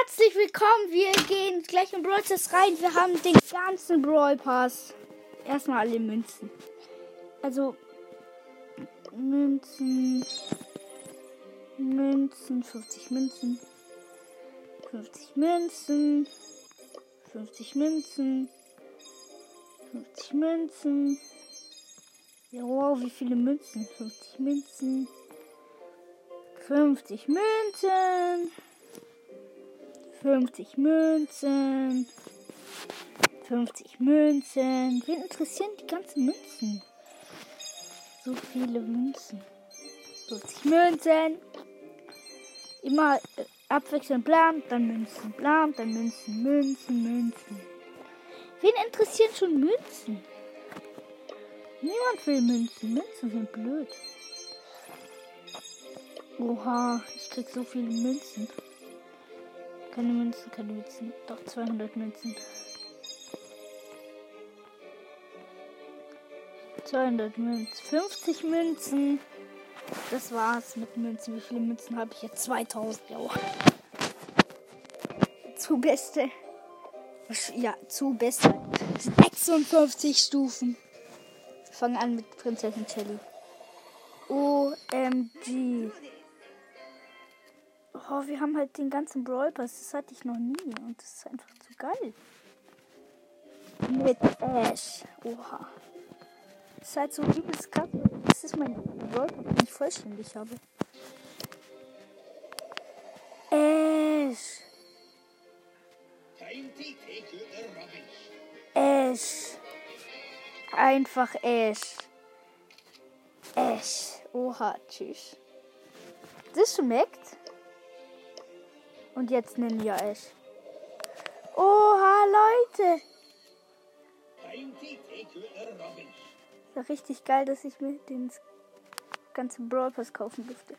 herzlich willkommen. Wir gehen gleich in Brawl Stars rein. Wir haben den ganzen Brawl Pass. Erstmal alle Münzen. Also Münzen. Münzen, 50 Münzen. 50 Münzen. 50 Münzen. 50 Münzen. Ja, wow, wie viele Münzen? 50 Münzen. 50 Münzen. 50 Münzen. 50 Münzen. Wen interessieren die ganzen Münzen? So viele Münzen. 50 Münzen. Immer äh, abwechselnd blam, dann Münzen, blam, dann Münzen, Münzen, Münzen. Wen interessieren schon Münzen? Niemand will Münzen. Münzen sind blöd. Oha, ich krieg so viele Münzen. Keine Münzen, keine Münzen. Doch 200 Münzen. 200 Münzen. 50 Münzen. Das war's mit Münzen. Wie viele Münzen habe ich jetzt? 2000. Ja. Zu beste. Ja, zu beste. 56 Stufen. Fangen an mit Prinzessin Shelly. OMG. Oh, wir haben halt den ganzen Brawl Pass. Das hatte ich noch nie. Und das ist einfach zu geil. Mit Ash. Oha. Das ist halt so übelst krass. Das ist mein Brawl Pass, den ich vollständig habe. Ash. Ash. Einfach Ash. Ash. Oha, tschüss. Das schmeckt. Und jetzt Ninja Ash. Oha, Leute. Ja, richtig geil, dass ich mir den ganzen Brawl Pass kaufen durfte.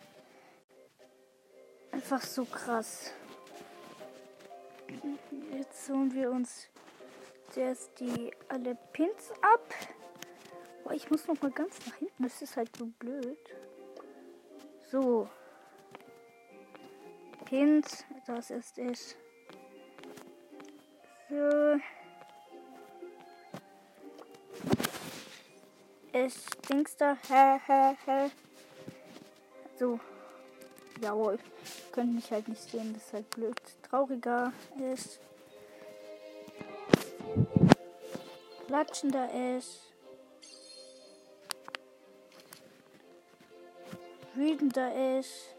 Einfach so krass. Jetzt holen wir uns zuerst die alle Pins ab. Boah, ich muss noch mal ganz nach hinten. Das ist halt so blöd. So. Pins. Das ist es. So. Es da. Hä, hä, hä. So. Jawohl. Könnt mich halt nicht sehen. Das ist halt blöd. Trauriger ist. Klatschender ist. Wütender ist.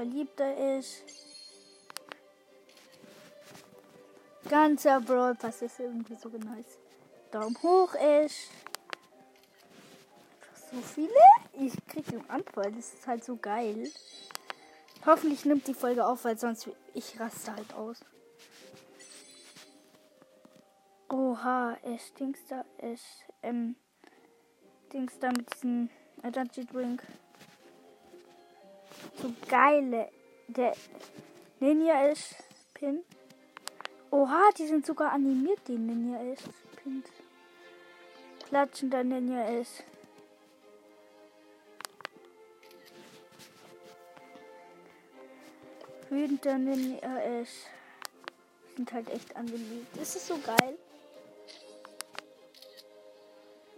Verliebter ist. Ganzer Brawl Pass ist irgendwie so nice. Daumen hoch ist. So viele. Ich krieg den Anfall. Das ist halt so geil. Hoffentlich nimmt die Folge auf, weil sonst ich raste halt aus. Oha, es Dings da, es, ähm, Dings da mit diesem Energy Drink. So geile. Der Ninja ist Pin. Oha, die sind sogar animiert, die Ninja ist Pins. Klatschender Ninja ist. Wütender Ninja ist. Sind halt echt animiert. Ist so geil.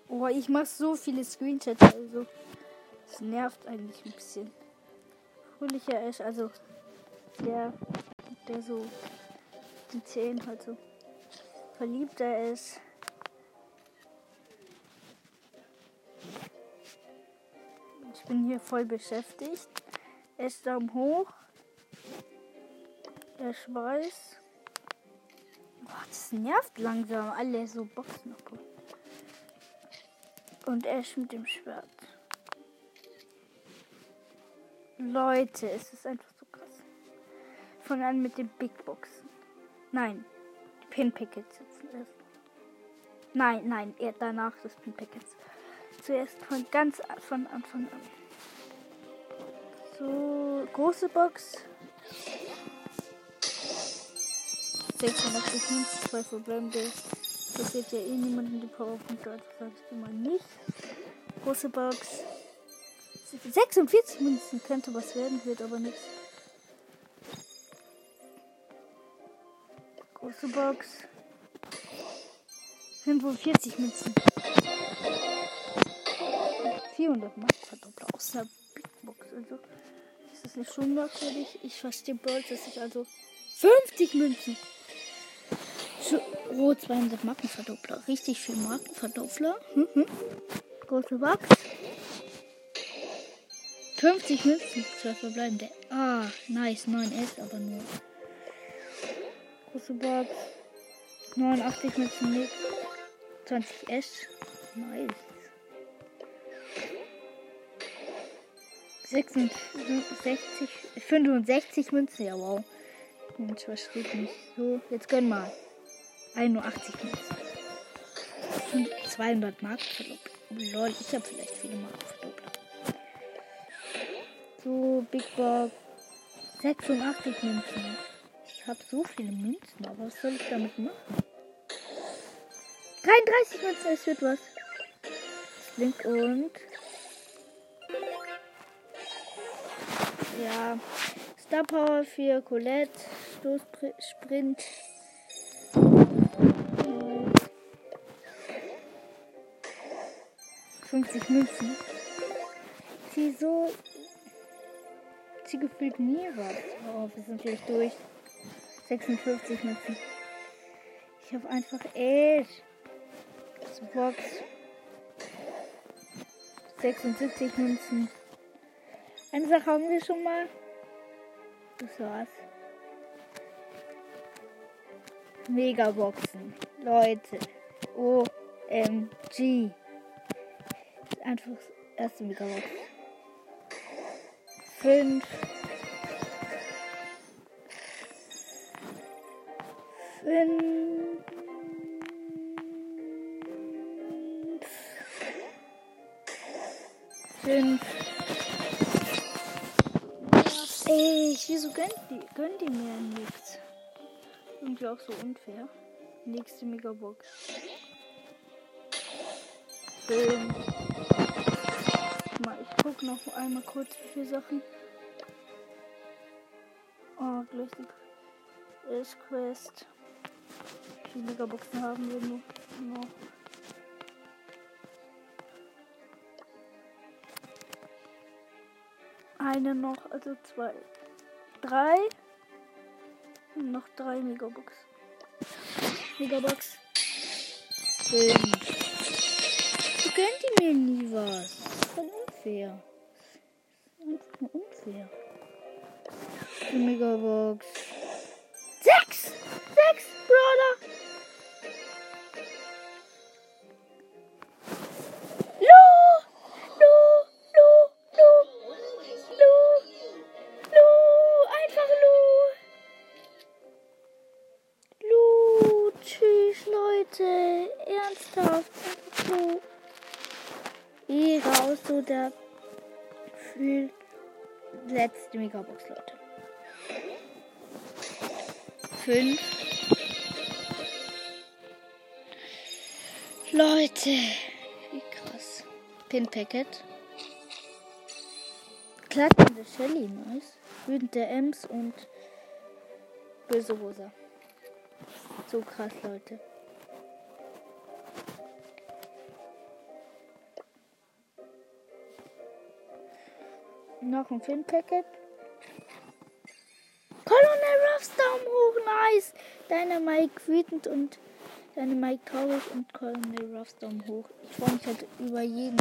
Oh, ich mache so viele Screenshots, also. Das nervt eigentlich ein bisschen. Fröhlicher ist, also. Der, der so. Die Zähne halt so. Verliebter ist. Ich bin hier voll beschäftigt. Es Daumen hoch. Der Schweiß. Boah, das nervt langsam. Alle so Boxen. Und Ash mit dem Schwert. Leute, es ist einfach so krass. Von an mit den Big Boxen. Nein, die Pin Packets sitzen erst. Nein, nein, eher danach das Pin Packets. Zuerst von ganz von Anfang an. So, große Box. 680 Münzen, zwei verbleibende. Das wird ja eh niemanden die Powerpunkte, also sagst du mal nicht. Große Box. 46 Münzen könnte was werden, wird aber nichts. Große Box. 45 Münzen. 400 Marktverdoppler aus der Big Box. Also ist das nicht schon merkwürdig? Ich verstehe bald, dass ich also 50 Münzen. Oh, 200 Markenverdoppler. Richtig viel Markenverdoppler. Mhm. Große Box. 50 Münzen. 12 verbleibende. Ah, nice. 9S, aber nur. Große Box. 89 Münzen mit 20S. Nice. 66, 65 Münzen. Ja, wow. Mensch, was steht nicht so? Jetzt gönn mal. 81 Münzen. 200 Mark verdoppelt. Lol, ich habe vielleicht viele Mark verdoppelt. So, Big Box. 86 Münzen. Ich habe so viele Münzen, aber was soll ich damit machen? 33 Münzen, es wird was. Link und. Ja. Star Power für Colette. Stoßsprint. Fünfzig Münzen. Sie so. Sie gefühlt nie was. Oh, wir sind gleich durch. 56 Münzen. Ich habe einfach echt. Box. 76 Münzen. Eine Sache haben wir schon mal. Das war's. Megaboxen. Leute. OMG. Einfach erste Megabox. 5. 5. Fünf. Ey, wieso gönnt die, gönnt die mir nichts? Irgendwie auch so unfair. Nächste Megabox. Fünf. Mal, ich guck noch einmal kurz, wie viele Sachen. Oh, gleich die ist Quest. Wie viele Megaboxen haben wir nur noch? Eine noch, also zwei. Drei. Und noch drei Megabox. Megabox. Fünf. Du gönnt die mir nie was. Unfair. Einfach nur unfair. Die Megabox. Sechs! Sechs, Brother! Lu! Lu! Lu! Lu! Lu! Lu! Einfach Lu! Lu! Tschüss, Leute. Ernsthaft. Einfach Raus, so der für letzte Megabox, Leute. Fünf. Leute, wie krass. Pin Packet. Klackende Shelly, nice. Wütende Ems und böse Rosa. So krass, Leute. Noch ein Pin Packet. Colonel Ruffs Daumen hoch, nice. Deine Mike wütend und deine Mike traurig und Colonel Ruffs Daumen hoch. Ich freue mich halt über jeden.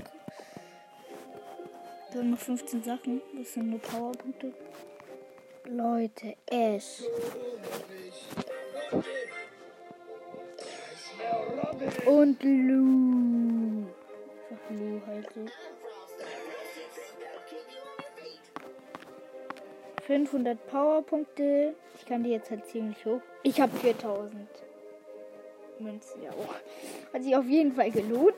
Wir haben noch 15 Sachen. Das sind nur Powerpunkte. Leute, Ash. Und Lou. Einfach Lou halt so. 500 Powerpunkte. Ich kann die jetzt halt ziemlich hoch. Ich habe 4000 Münzen. Ja, oh. Hat sich auf jeden Fall gelohnt.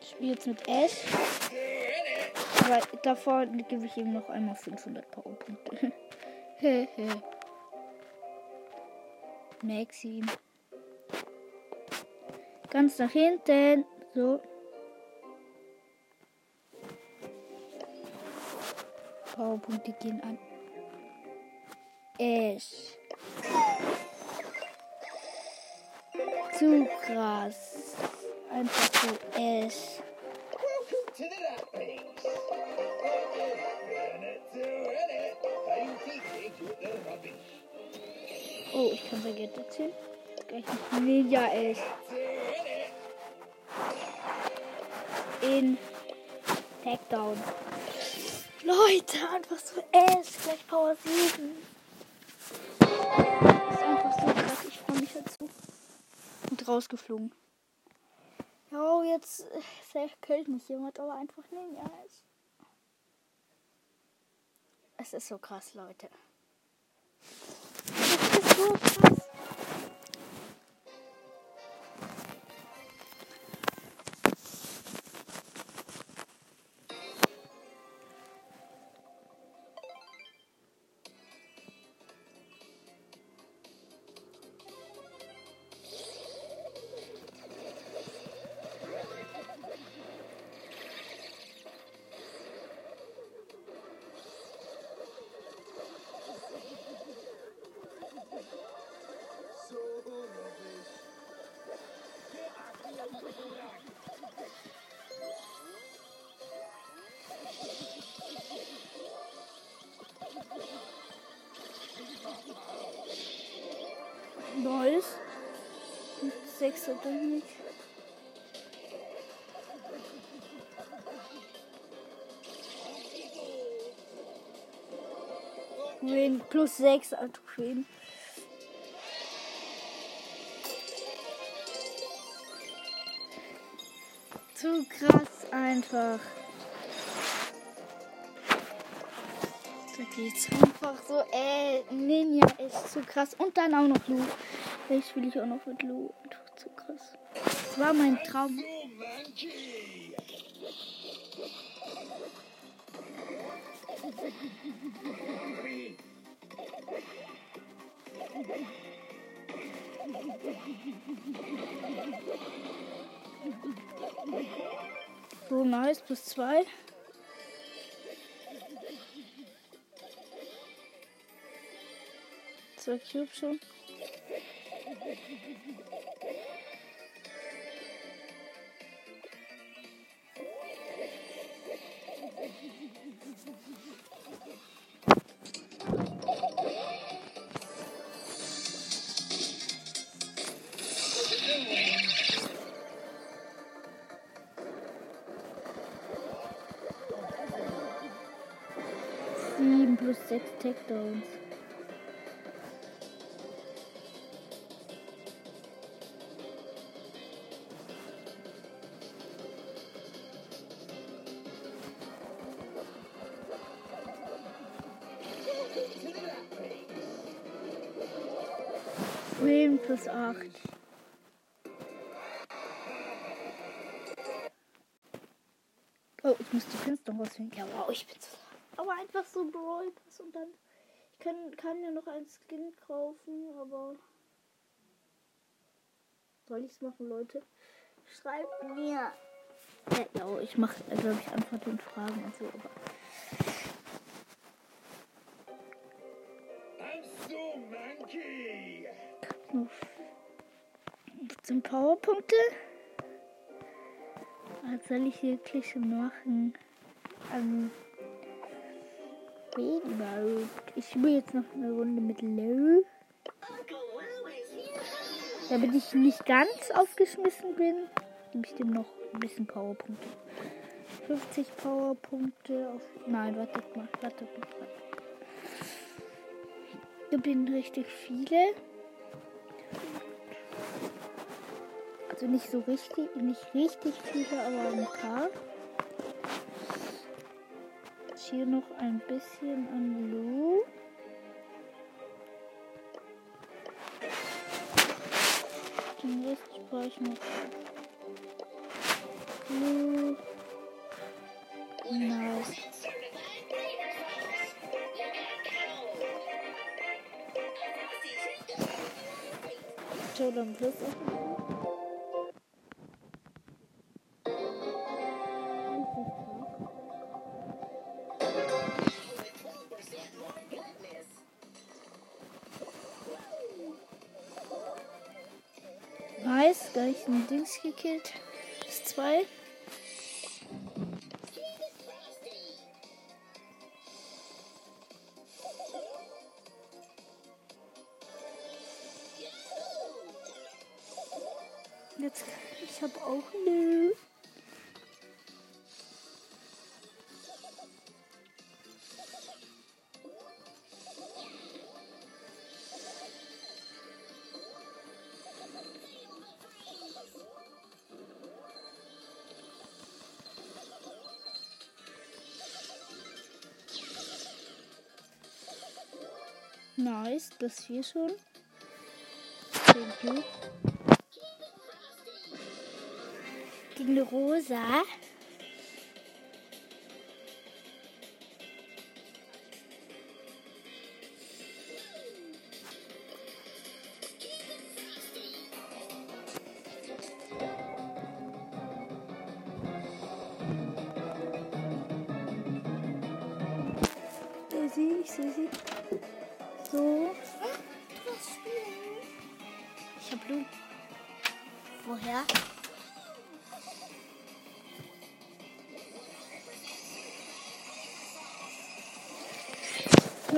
Ich spiele jetzt mit Ash. Aber davor gebe ich ihm noch einmal 500 Powerpunkte. Maxim. Ganz nach hinten. So. Powerpunkte gehen an Ash. Zu krass. Einfach so Ash. Oh, ich kann vergessen erzählen. Gleich run it. in Takedown. Leute, einfach so S, gleich Power 7. Das ist einfach so krass, ich freue mich dazu. Und rausgeflogen. Ja, jetzt äh, killt mich jemand, aber einfach Ninja ist. Es ist so krass, Leute. Es ist so krass. Sechster Durchschnitt. Queen plus 6 also Queen. Zu krass einfach. Da geht's einfach so, ey, Ninja ist zu krass. Und dann auch noch Lu. Vielleicht spiele ich auch noch mit Lu. War mein Traum. So nice, plus 2. Zwei Cubes schon. Sieben plus sechs Takedowns. Plus acht. Oh, ich muss die noch rausfinden. Ja, wow, ich bin so. Aber einfach so Brawl Pass und dann. Ich kann, kann mir noch ein Skin kaufen, aber. Soll ich's machen, Leute? Schreibt mir. Ja, ja ich mache, glaube ich, Antworten und Fragen und so, aber. 15 Powerpunkte. Was soll ich wirklich schon machen? Ähm. Ich spiele jetzt noch eine Runde mit Lou. Damit ich nicht ganz aufgeschmissen bin, gebe ich dem noch ein bisschen Powerpunkte. 50 Powerpunkte auf. Nein, warte mal, warte mal. Ich ihnen richtig viele. Also nicht so richtig, nicht richtig viele, aber ein paar. Jetzt hier noch ein bisschen an Lu. Den Rest spare ich noch. Lu. Nice. Jordan Plus auf. ich ein Dings gekillt. Das 2. Nice, das hier schon. Thank you. Gegen Rosa.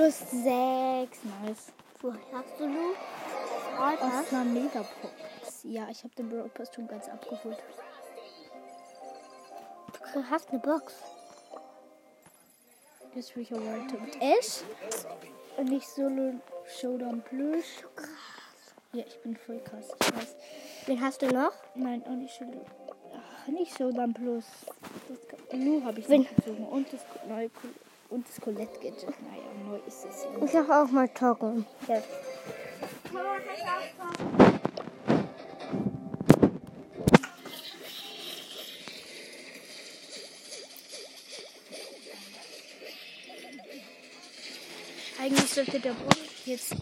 Plus sechs. Nice. Woher hast du Lu? Aus einer Megabox. Ja, ich habe den Brawl Pass schon ganz abgeholt. Du hast eine Box. Jetzt will ich aber weiter mit Ash. Und nicht Solo Showdown Plus. Ja, ich bin voll krass. Ich weiß. Wen hast du noch? Nein, auch nicht Showdown. Ach, nicht Showdown Plus. Das Lu habe ich Wen? nicht gezogen. Und das neue Col- und das Colette Gadget. Naja, neu ist es ja. Ich sag auch mal Toggle. Ja. Eigentlich sollte der Brock jetzt.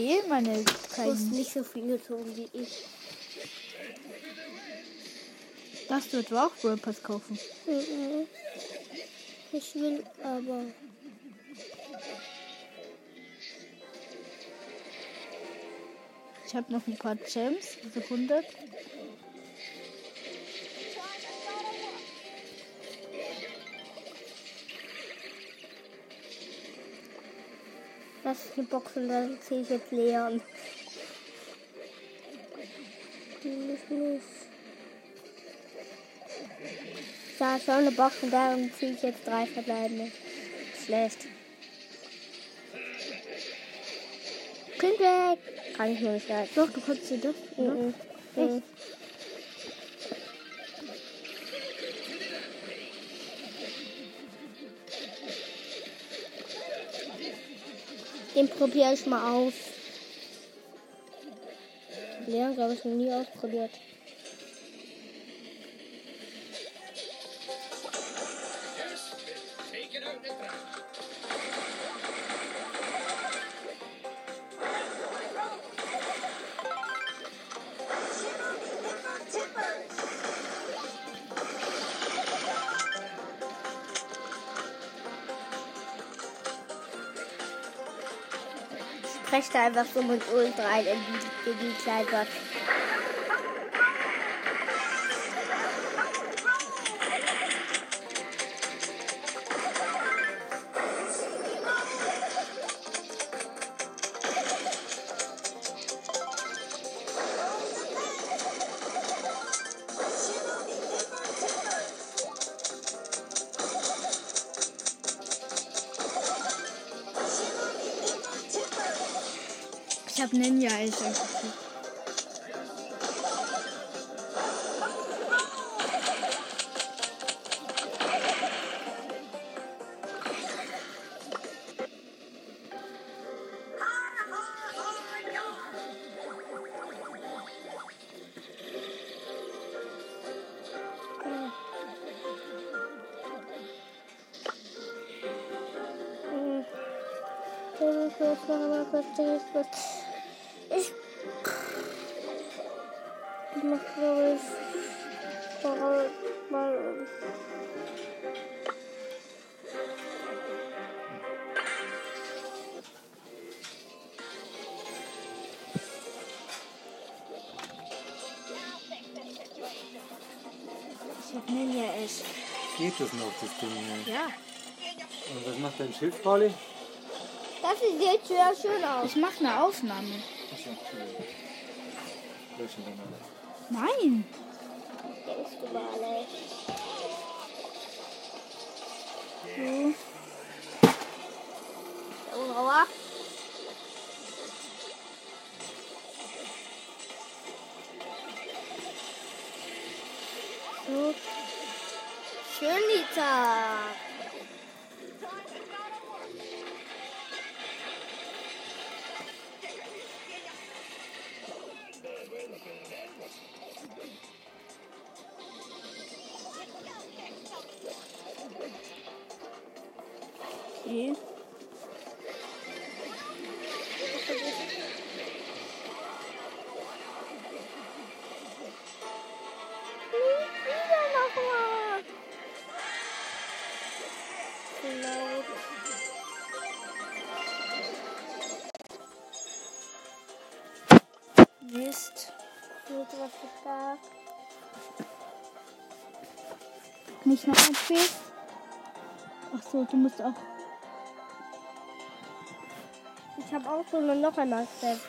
Okay, meine Du hast kleinen. nicht so viel gezogen wie ich. Das wird auch Brawl Pass kaufen. Mhm. Ich will aber. Ich habe noch ein paar Gems. Also 100. Das ist eine Box und da ziehe ich jetzt Leon. Da ist schon eine Box und da ziehe ich jetzt drei verbleibende. Schlecht. Kind weg! Kann ich nur nicht leisten. Doch, du kannst das. oder? Mhm. Mhm. Probiere ich mal aus. Leon, glaube ich, noch nie ausprobiert. Sprecht einfach so mit Ult rein in die, in die Kleinbox. Ich muss, glaube ich. Mal. mal Ich habe Ninja als. Geht das noch, das Ding hier? Ja. Und was macht dein Schiff, Pauli? das sieht jetzt sehr schön aus. Ich mache eine Aufnahme. Achso, cool. Löschen wir mal. Nein. Denkst du mal, Laut. Mist. Gut, was da? Nicht noch ein? Ach so, du musst auch. Ich habe auch eine noch einmal Step.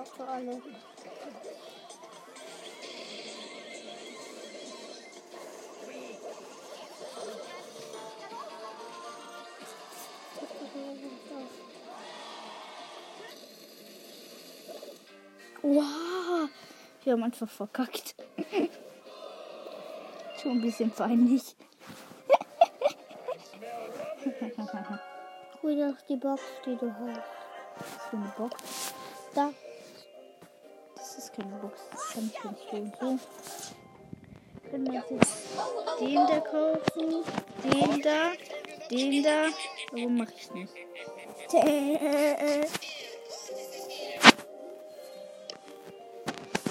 Einfach für alle. Wow. Wir haben einfach verkackt. Schon ein bisschen peinlich. Hol doch die Box, die du hast. Was für eine Box? Nicht so. Können wir uns jetzt den da kaufen? Den da? Den da? Warum mache ich nicht?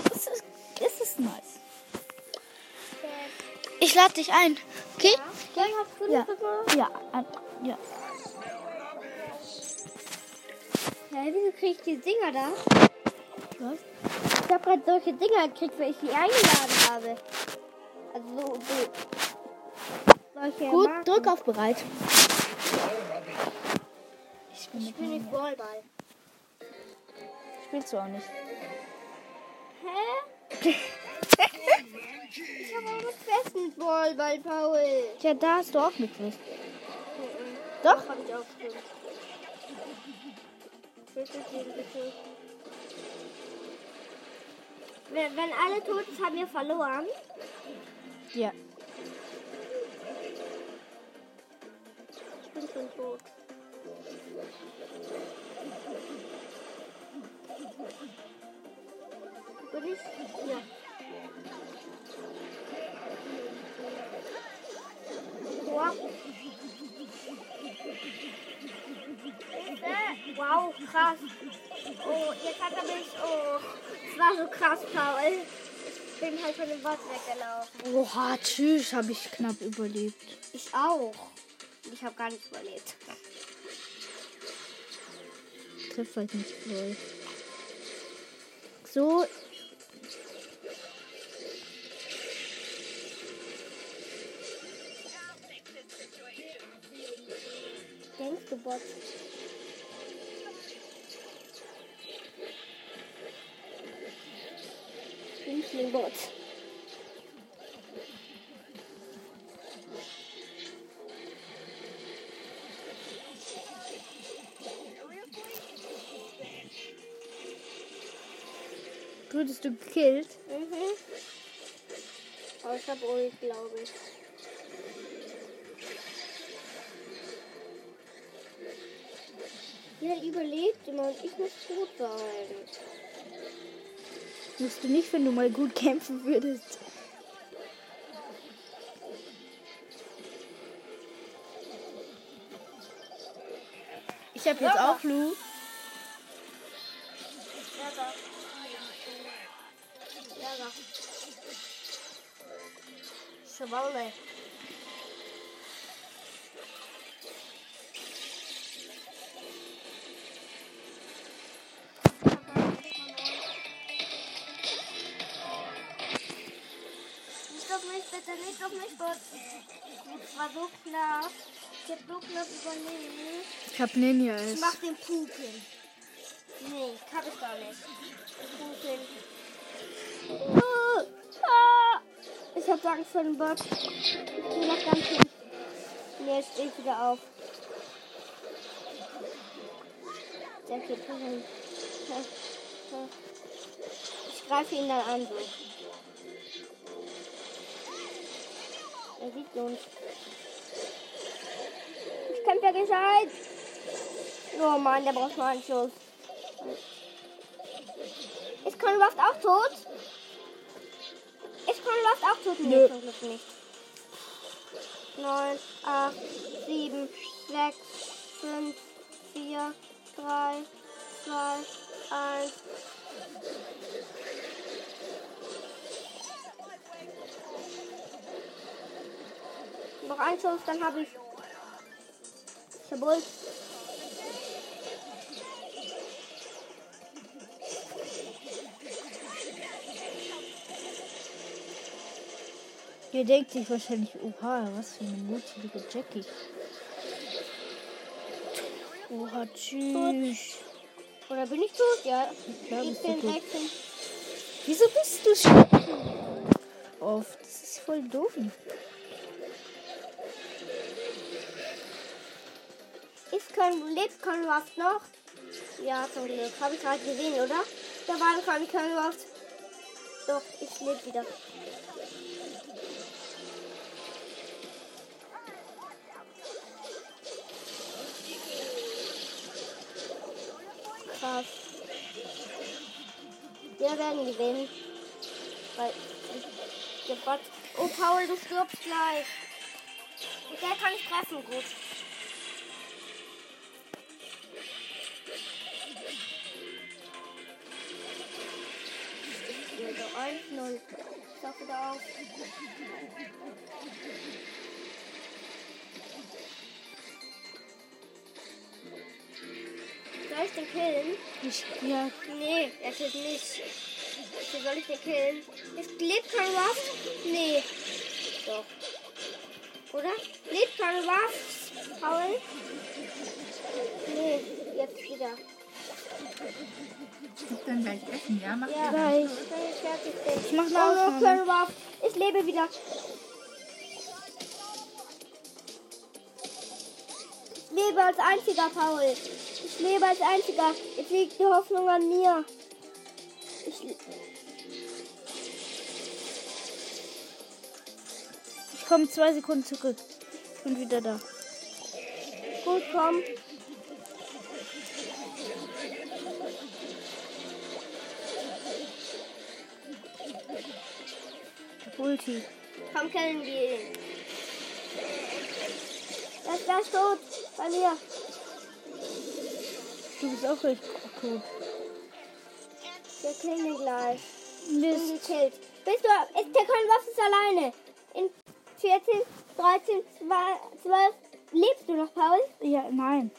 Das ist, das ist nice. Ich lade dich ein. Okay? Ja, Ja. Ja, ein, ja. Hä, wieso krieg ich die Dinger da? Was? Ich habe gerade solche Dinger gekriegt, weil ich die eingeladen habe. Also so, so. Solche Gut, Marken. drück auf bereit. Ich bin Ich bin nicht Ballball. Spielst du auch nicht. Hä? ich habe auch mit festen Ballball, Paul. Tja, da hast du auch mitgekriegt. Doch? Hab ich auch drin. Wenn, wenn alle tot sind, haben wir verloren. Ja. Ich bin schon tot. Bin ich? Ja. Tor. Wow, krass. Oh, jetzt hat er mich. Oh, es war so krass, Paul. Ich bin halt von dem Bot weggelaufen. Oha, tschüss, habe ich knapp überlebt. Ich auch. Ich habe gar nichts überlebt. Trifft halt nicht voll. So. Denkst du, Bot? Bot. Wurdest du gekillt? Mhm. Aber ich habe Uli, glaube ich. Ja, überlebt immer und ich muss tot sein. Musst du nicht, wenn du mal gut kämpfen würdest. Ich habe jetzt auch Lu. Ärger. War so knapp. Ich hab so knapp überlebt. Ich habe Ninja Ich es. mach den Pupen. Nee, kann ich gar nicht. Pupen. Ah, ah. Ich hab Angst vor dem Bot. Ich geh noch ganz hin. Nee, ich wieder auf. Der geht. Ich greife ihn dann an. So. Er sieht uns. Ich kämpfe ja gescheit. Oh Mann, der braucht mal einen Schuss. Ist Conraft auch tot? Ist Conraft auch tot? Nee, zum Glück nicht. 9, 8, 7, 6, 5, 4, 3, 2, 1. Noch ein Schuss, dann habe ich. Jawohl. Ihr denkt sich wahrscheinlich, oha, was für eine mutige Jackie. Oha, tschüss. Oder bin ich tot? Ja. Klar Ich bin tot. Action. Wieso bist du schon oft? Das ist voll doof. Kein lebt Conraft noch? Ja, zum Glück. Habe ich gerade gesehen, oder? Da war kein Conraft. Doch, ich lebe wieder. Krass. Wir werden gewinnen. Weil Bot. Oh, Paul, du stirbst gleich. Und der kann ich treffen, gut. 1-0. Ich sag wieder auf. Soll ich den killen? Ich, ja, Nee, er killt nicht. Wie soll ich den killen? Ist Ruff? Nee. Doch. Oder? Ruff? Paul? Nee, jetzt wieder. Ich dann gleich essen, ja? Mach Ja, Gleich. ich mach Oh, Aufnahme. kein Ruff. Ich lebe wieder. Ich lebe als einziger, Paul. Ich lebe als einziger. Jetzt liegt die Hoffnung an mir. Ich, ich komme zwei Sekunden zurück. Bin wieder da. gut, komm. Ulti. Komm, killen wir ihn. Er ist gleich tot. Bei mir. Du bist auch richtig tot. Wir killen gleich. Mist. Gekillt. Bist du. Ist der Konwaff ist alleine. In 14, 13, 12. Lebst du noch, Paul? Ja, nein.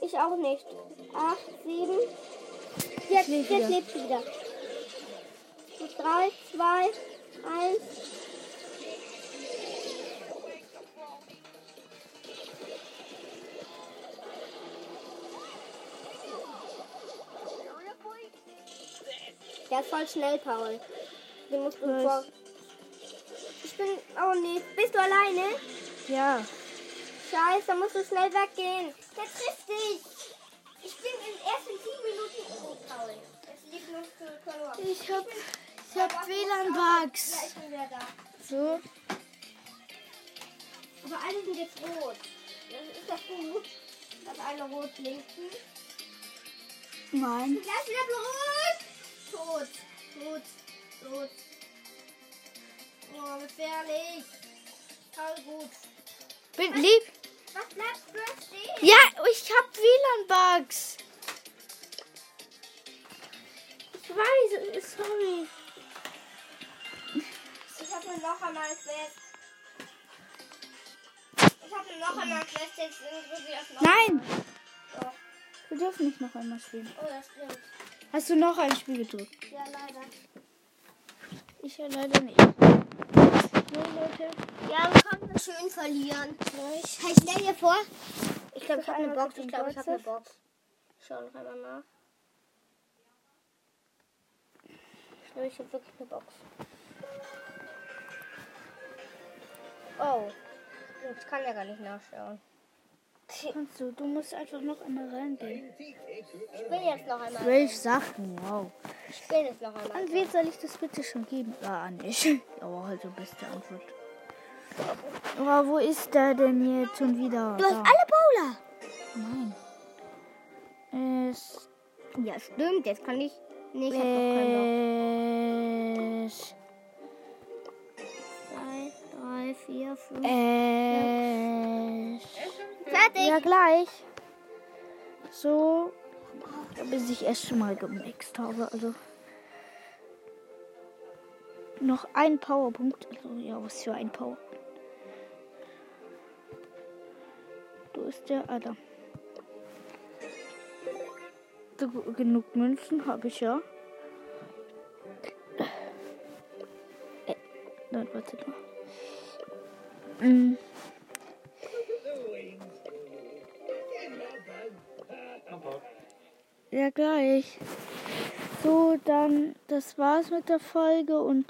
Ich auch nicht. 8, 7. Jetzt, jetzt lebst du wieder. 3, 2, 1. Der ist voll schnell, Paul. Den musst du Was? vor. Ich bin. Oh nee. Bist du alleine? Ja. Scheiße, da musst du schnell weggehen. Der trifft dich. Ich bin in erst in 10 Minuten tot, Paul. Es liegt noch verloren. Ich hab, ich Ja, hab WLAN-Bugs. ich bin wieder da. So. Aber alle sind jetzt rot. Das ist das gut, dass alle rot blinken. Nein. Gleich wieder rot. Tot. Tot. Tot. Oh, gefährlich. Voll gut. Bin lieb. Was bleibst du stehen? Ja, ich hab WLAN-Bugs. Ich weiß, sorry. Ich habe noch einmal Quest. Ich habe noch einmal Quest jetzt irgendwie auf noch Nein. Doch. Wir dürfen nicht noch einmal spielen. Oh, das stimmt. Hast du noch ein Spiel gedrückt? Ja, leider. Ich ja leider nicht. So, Leute. Ja, wir konnten schön verlieren. Ich, stell dir vor. Ich glaube, ich habe eine Box. Ich glaube, ich habe eine. Box. Schau noch einmal nach. Ich glaube, ich habe wirklich eine Box. Oh. Ich kann ja gar nicht nachschauen. Kannst du, du musst einfach noch einmal reingehen. Ich bin jetzt noch einmal. Zwölf Sachen, wow. Ich bin jetzt noch einmal. An wen soll ich das bitte schon geben? Ah, an dich. Aber halt die beste Antwort. Oh, wo ist der denn jetzt schon wieder? Du hast alle Bowler. Nein. Es. Ja, stimmt. Jetzt kann ich. Nee, ich habe noch. Es. Vier, fünf. Es. Fertig. Ja, gleich. So. Bis ich es schon mal gemixt habe. Also. Noch ein Powerpunkt. Also, ja, was für ein Power. Wo ist der? Da. So, genug Münzen habe ich ja. Äh, nein, warte mal. Mm. Ja, gleich. So, dann, das war's mit der Folge und